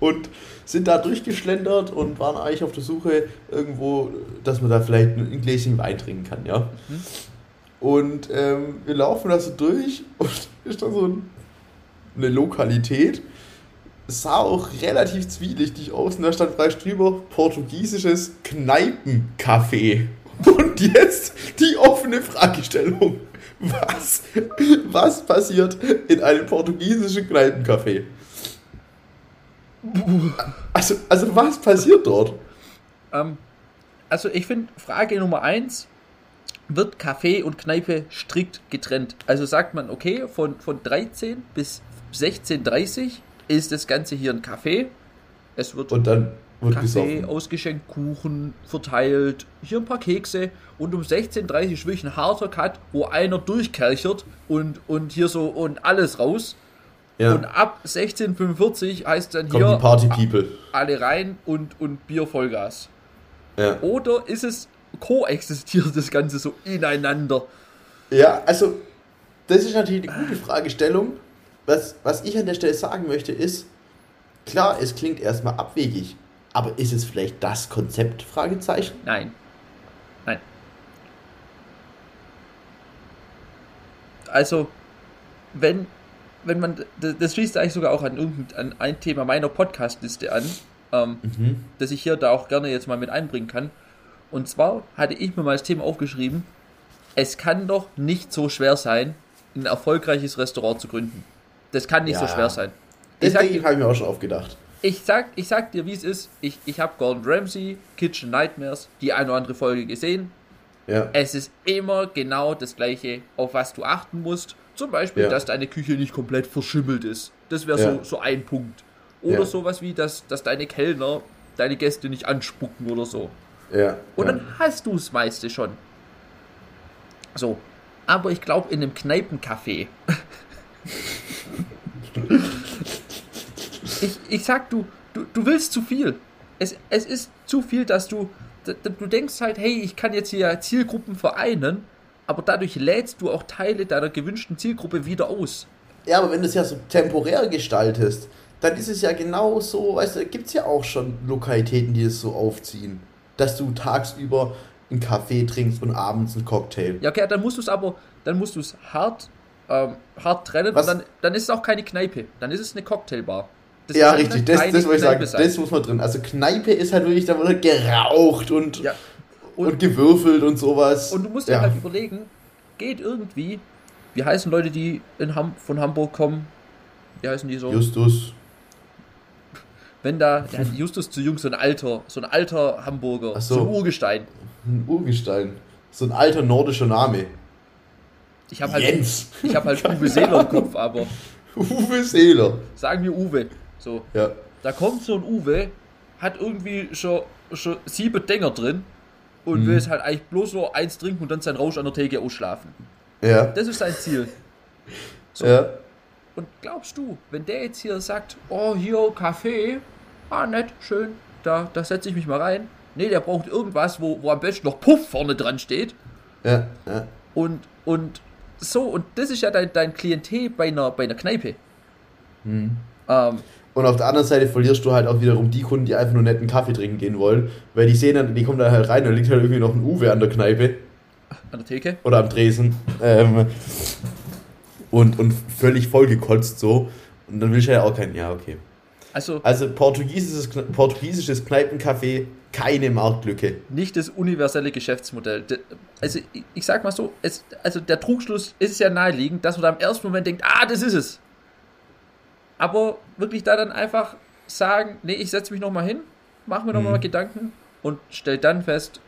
Und sind da durchgeschlendert und waren eigentlich auf der Suche irgendwo, dass man da vielleicht ein Gläschen Wein trinken kann, ja. Mhm. Und ähm, wir laufen da so durch und ist da so ein, eine Lokalität, sah auch relativ zwielichtig aus und da stand gleich drüber portugiesisches Kneipencafé. Und jetzt die offene Fragestellung. Was, was passiert in einem portugiesischen Kneipencafé? Also, also was passiert dort? Ähm, also ich finde, Frage Nummer eins, wird Café und Kneipe strikt getrennt? Also sagt man, okay, von, von 13 bis 16.30 ist das Ganze hier ein Café. Es wird, und dann wird Kaffee gesoffen. ausgeschenkt, Kuchen verteilt, hier ein paar Kekse und um 16.30 Uhr wirklich ein harter Cut, wo einer durchkerchert und, und hier so und alles raus. Ja. Und ab 16.45 heißt dann Kommt hier die Party People. alle rein und, und Bier Vollgas. Ja. Oder ist es koexistiert das Ganze so ineinander? Ja, also das ist natürlich eine gute Fragestellung. Was, was ich an der Stelle sagen möchte ist, klar, es klingt erstmal abwegig, aber ist es vielleicht das Konzept? Fragezeichen? Nein. Nein. Also, wenn, wenn man, das schließt eigentlich sogar auch an, an ein Thema meiner Podcast-Liste an, ähm, mhm. das ich hier da auch gerne jetzt mal mit einbringen kann. Und zwar hatte ich mir mal das Thema aufgeschrieben, es kann doch nicht so schwer sein, ein erfolgreiches Restaurant zu gründen. Das kann nicht ja. so schwer sein. Ich das habe ich mir auch schon aufgedacht. Ich sag, ich sag dir, wie es ist. Ich, ich habe Gordon Ramsay, Kitchen Nightmares, die eine oder andere Folge gesehen. Ja. Es ist immer genau das Gleiche, auf was du achten musst. Zum Beispiel, ja. dass deine Küche nicht komplett verschimmelt ist. Das wäre ja. so, so ein Punkt. Oder sowas wie, dass, dass deine Kellner deine Gäste nicht anspucken oder so. Ja. Und dann hast du es meiste schon. So. Aber ich glaube, in einem Kneipencafé ich, ich sag, du, du, du willst zu viel. Es, es ist zu viel, dass du, du denkst halt, hey, ich kann jetzt hier Zielgruppen vereinen, aber dadurch lädst du auch Teile deiner gewünschten Zielgruppe wieder aus. Ja, aber wenn du es ja so temporär gestaltest, dann ist es ja genau so, weißt du, gibt es ja auch schon Lokalitäten, die es so aufziehen, dass du tagsüber einen Kaffee trinkst und abends einen Cocktail. Ja, okay, dann musst du es aber, dann musst du es hart ähm, hart trennen Was? und dann, dann ist es auch keine Kneipe, dann ist es eine Cocktailbar. Das ja, richtig, das, das wollte ich sagen, sein. das muss man drin. Also Kneipe ist halt wirklich, da wird geraucht und, ja. Und, und, gewürfelt und sowas. Und du musst dir ja. halt überlegen, geht irgendwie, wie heißen Leute, die in Ham von Hamburg kommen? Wie heißen die so? Justus. Wenn da, ja, Justus zu jung, so ein alter, so ein alter Hamburger, so. so ein Urgestein. Ein Urgestein. So ein alter nordischer Name. Ich habe halt, Jens. Ich hab halt Uwe Seeler im Kopf, aber. Uwe Seeler. Sagen wir Uwe. So. Ja. Da kommt so ein Uwe, hat irgendwie schon, schon sieben Dinger drin und mhm. will es halt eigentlich bloß nur eins trinken und dann sein Rausch an der Theke ausschlafen. Ja. Das ist sein Ziel. So. Ja. Und glaubst du, wenn der jetzt hier sagt, oh, hier Kaffee, ah, nett, schön, da, da setze ich mich mal rein. Nee, der braucht irgendwas, wo, wo am besten noch Puff vorne dran steht. Ja, ja. Und, und so, und das ist ja dein, dein Klientel bei einer, bei einer Kneipe. Mhm. Ähm, und auf der anderen Seite verlierst du halt auch wiederum die Kunden, die einfach nur netten Kaffee trinken gehen wollen, weil die sehen dann, die kommen dann halt rein, da liegt halt irgendwie noch ein Uwe an der Kneipe. An der Theke? Oder am Dresen. Ähm, und, und völlig vollgekotzt so. Und dann will ich ja auch keinen, ja, okay. Also, also portugiesisches, portugiesisches Kneipencafé, keine Marktlücke. Nicht das universelle Geschäftsmodell. Also ich, ich sag mal so, es, also der Trugschluss ist ja naheliegend, dass man da im ersten Moment denkt, ah, das ist es. Aber wirklich da dann einfach sagen, nee, ich setze mich nochmal hin, mache mir nochmal mhm. Gedanken und stell dann fest,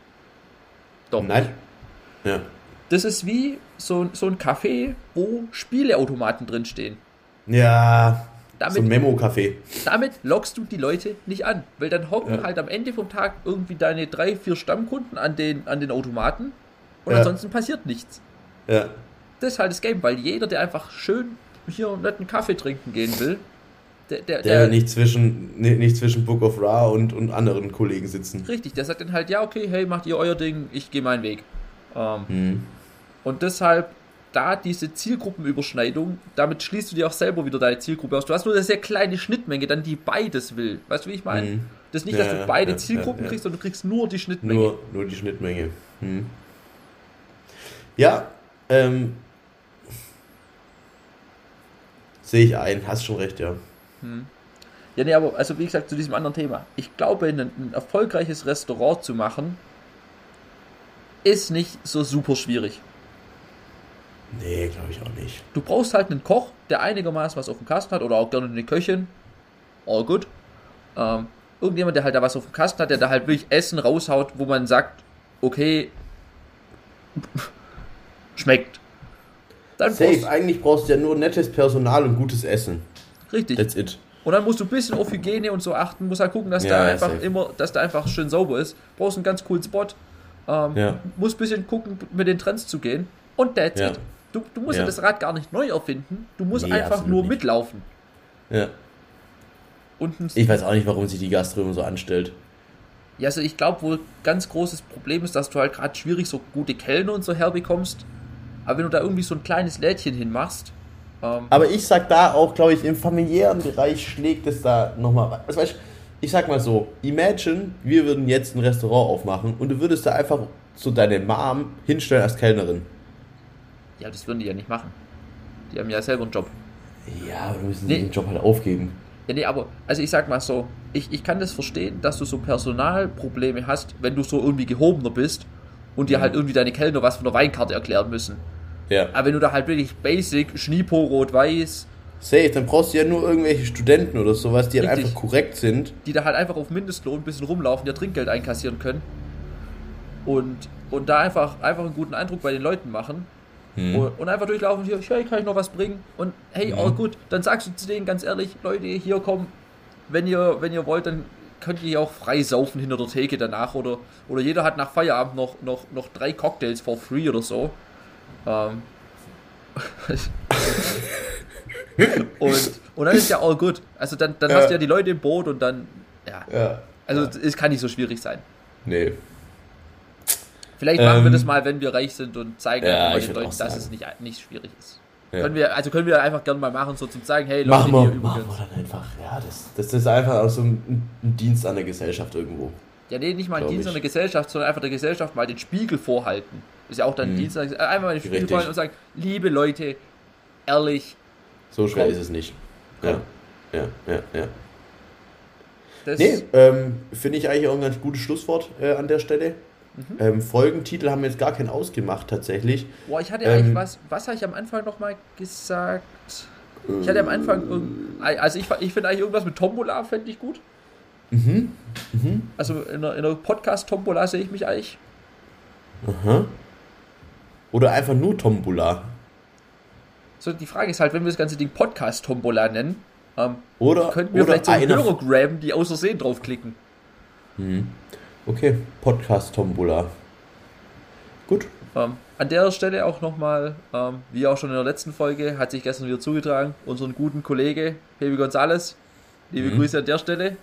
doch. Nein. Ja. Das ist wie so, so ein Café, wo Spieleautomaten drinstehen. Ja, damit, so ein Memo-Café. Damit lockst du die Leute nicht an, weil dann hocken ja. halt am Ende vom Tag irgendwie deine drei, vier Stammkunden an den, an den Automaten und ja. ansonsten passiert nichts. Ja. Das ist halt das Game, weil jeder, der einfach schön hier einen netten Kaffee trinken gehen will, der, der, der, der nicht, zwischen, nicht zwischen Book of Ra und, und anderen Kollegen sitzen. Richtig, der sagt dann halt, ja, okay, hey, macht ihr euer Ding, ich gehe meinen Weg. Ähm, hm. Und deshalb da diese Zielgruppenüberschneidung, damit schließt du dir auch selber wieder deine Zielgruppe aus. Du hast nur eine sehr kleine Schnittmenge, dann die beides will. Weißt du, wie ich meine? Mhm. Das ist nicht, ja, dass du beide ja, Zielgruppen ja, kriegst, sondern du kriegst nur die Schnittmenge. Nur, nur die Schnittmenge. Hm. Ja, ähm, sehe ich ein, hast schon recht, ja. Hm. Ja, nee, aber also wie gesagt, zu diesem anderen Thema. Ich glaube, ein, ein erfolgreiches Restaurant zu machen, ist nicht so super schwierig. Nee, glaube ich auch nicht. Du brauchst halt einen Koch, der einigermaßen was auf dem Kasten hat, oder auch gerne eine Köchin. All good. Ähm, irgendjemand, der halt da was auf dem Kasten hat, der da halt wirklich Essen raushaut, wo man sagt, okay, schmeckt. Dann Safe, eigentlich brauchst du ja nur nettes Personal und gutes Essen. Richtig. That's it. Und dann musst du ein bisschen auf Hygiene und so achten, musst halt gucken, dass ja, da einfach safe. immer, dass da einfach schön sauber ist. Brauchst einen ganz coolen Spot. Ähm, ja. Musst ein bisschen gucken, mit den Trends zu gehen. Und that's ja. it. Du, du musst ja. das Rad gar nicht neu erfinden. Du musst nee, einfach nur nicht. mitlaufen. Ja. Und ich weiß auch nicht, warum sich die Gastro immer so anstellt. Ja, also ich glaube wohl ganz großes Problem ist, dass du halt gerade schwierig so gute Kellner und so herbekommst. Aber wenn du da irgendwie so ein kleines Lädchen hinmachst. Ähm, aber ich sag da auch, glaube ich, im familiären Bereich schlägt es da nochmal. Also weißt, ich sag mal so, imagine, wir würden jetzt ein Restaurant aufmachen und du würdest da einfach so deine Mom hinstellen als Kellnerin. Ja, das würden die ja nicht machen. Die haben ja selber einen Job. Ja, aber du müssen nee. den Job halt aufgeben. Ja, nee, aber, also ich sag mal so, ich, ich kann das verstehen, dass du so Personalprobleme hast, wenn du so irgendwie gehobener bist und dir mhm. halt irgendwie deine Kellner was von der Weinkarte erklären müssen. Ja. Aber wenn du da halt wirklich basic, Schnipo, Rot-Weiß. Safe, dann brauchst du ja nur irgendwelche Studenten oder sowas, die halt einfach korrekt sind. Die da halt einfach auf Mindestlohn ein bisschen rumlaufen, dir Trinkgeld einkassieren können. Und, und da einfach, einfach einen guten Eindruck bei den Leuten machen. Hm. Und, und, einfach durchlaufen, hier, hey, kann ich noch was bringen? Und hey, hm. oh gut, dann sagst du zu denen ganz ehrlich, Leute, hier kommen, wenn ihr, wenn ihr wollt, dann könnt ihr auch frei saufen hinter der Theke danach oder, oder jeder hat nach Feierabend noch, noch, noch drei Cocktails for free oder so. Ähm. und, und dann ist ja all good. Also dann, dann ja. hast du ja die Leute im Boot und dann, ja. ja. Also es kann nicht so schwierig sein. Nee. Vielleicht machen ähm, wir das mal, wenn wir reich sind und zeigen ja, den Leuten, dass es nicht, nicht schwierig ist. Ja. Können wir, also können wir einfach gerne mal machen, so zum zeigen, hey Leute, machen wir, hier machen wir dann einfach. Ja, das, das ist einfach auch so ein, ein Dienst an der Gesellschaft irgendwo. Ja, nee, nicht mal ein Dienst ich. an der Gesellschaft, sondern einfach der Gesellschaft mal den Spiegel vorhalten. Ist ja auch dann ein hm. Dienst an der Gesellschaft. Einfach mal den Spiegel Richtig. vorhalten und sagen, liebe Leute, ehrlich. So schwer komm. ist es nicht. Ja, ja, ja, ja. Das nee, ähm, finde ich eigentlich auch ein ganz gutes Schlusswort äh, an der Stelle. Mhm. Ähm, Folgentitel haben wir jetzt gar keinen ausgemacht tatsächlich. Boah, ich hatte ähm, eigentlich was, was habe ich am Anfang nochmal gesagt? Ich hatte am Anfang, also ich, ich finde eigentlich irgendwas mit Tombola, fände ich gut. Mhm. mhm. Also in einer, einer Podcast-Tombola sehe ich mich eigentlich. Aha. Oder einfach nur Tombola. So, die Frage ist halt, wenn wir das ganze Ding Podcast-Tombola nennen, ähm, oder, könnten wir oder vielleicht so einen Hörer grabben, die aus Versehen draufklicken. Mhm. Okay, Podcast Tombola. Gut. Ähm, an der Stelle auch nochmal, ähm, wie auch schon in der letzten Folge, hat sich gestern wieder zugetragen, unseren guten Kollege Baby Gonzales. Liebe mhm. Grüße an der Stelle.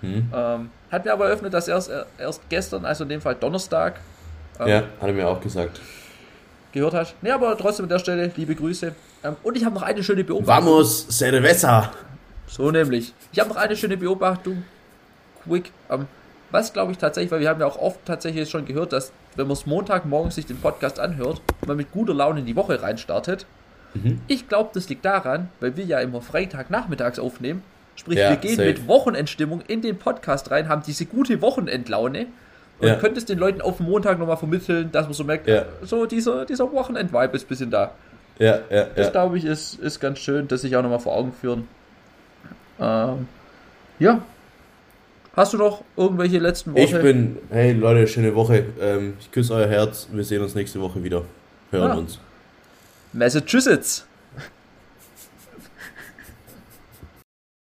Mhm. Ähm, hat mir aber eröffnet, dass erst, erst gestern, also in dem Fall Donnerstag. Ähm, ja, hat er mir auch gesagt. Gehört hast. Ne, aber trotzdem an der Stelle, liebe Grüße. Ähm, und ich habe noch eine schöne Beobachtung. Vamos, cerveza! So nämlich. Ich habe noch eine schöne Beobachtung. Quick. Ähm, was glaube ich tatsächlich, weil wir haben ja auch oft tatsächlich schon gehört, dass wenn man es Montagmorgens sich den Podcast anhört, man mit guter Laune in die Woche reinstartet. Mhm. Ich glaube, das liegt daran, weil wir ja immer Freitagnachmittags aufnehmen. Sprich, ja, wir gehen safe. mit Wochenendstimmung in den Podcast rein, haben diese gute Wochenendlaune und ja. könntest den Leuten auf Montag nochmal vermitteln, dass man so merkt, ja. so dieser, dieser Wochenend-Vibe ist ein bisschen da. Ja, ja, das glaube ich ist, ist ganz schön, das sich auch nochmal vor Augen führen. Ähm, ja, Hast du noch irgendwelche letzten Worte? Ich bin, hey Leute, schöne Woche. Ähm, ich küsse euer Herz. Wir sehen uns nächste Woche wieder. Hören ja. uns. Massachusetts.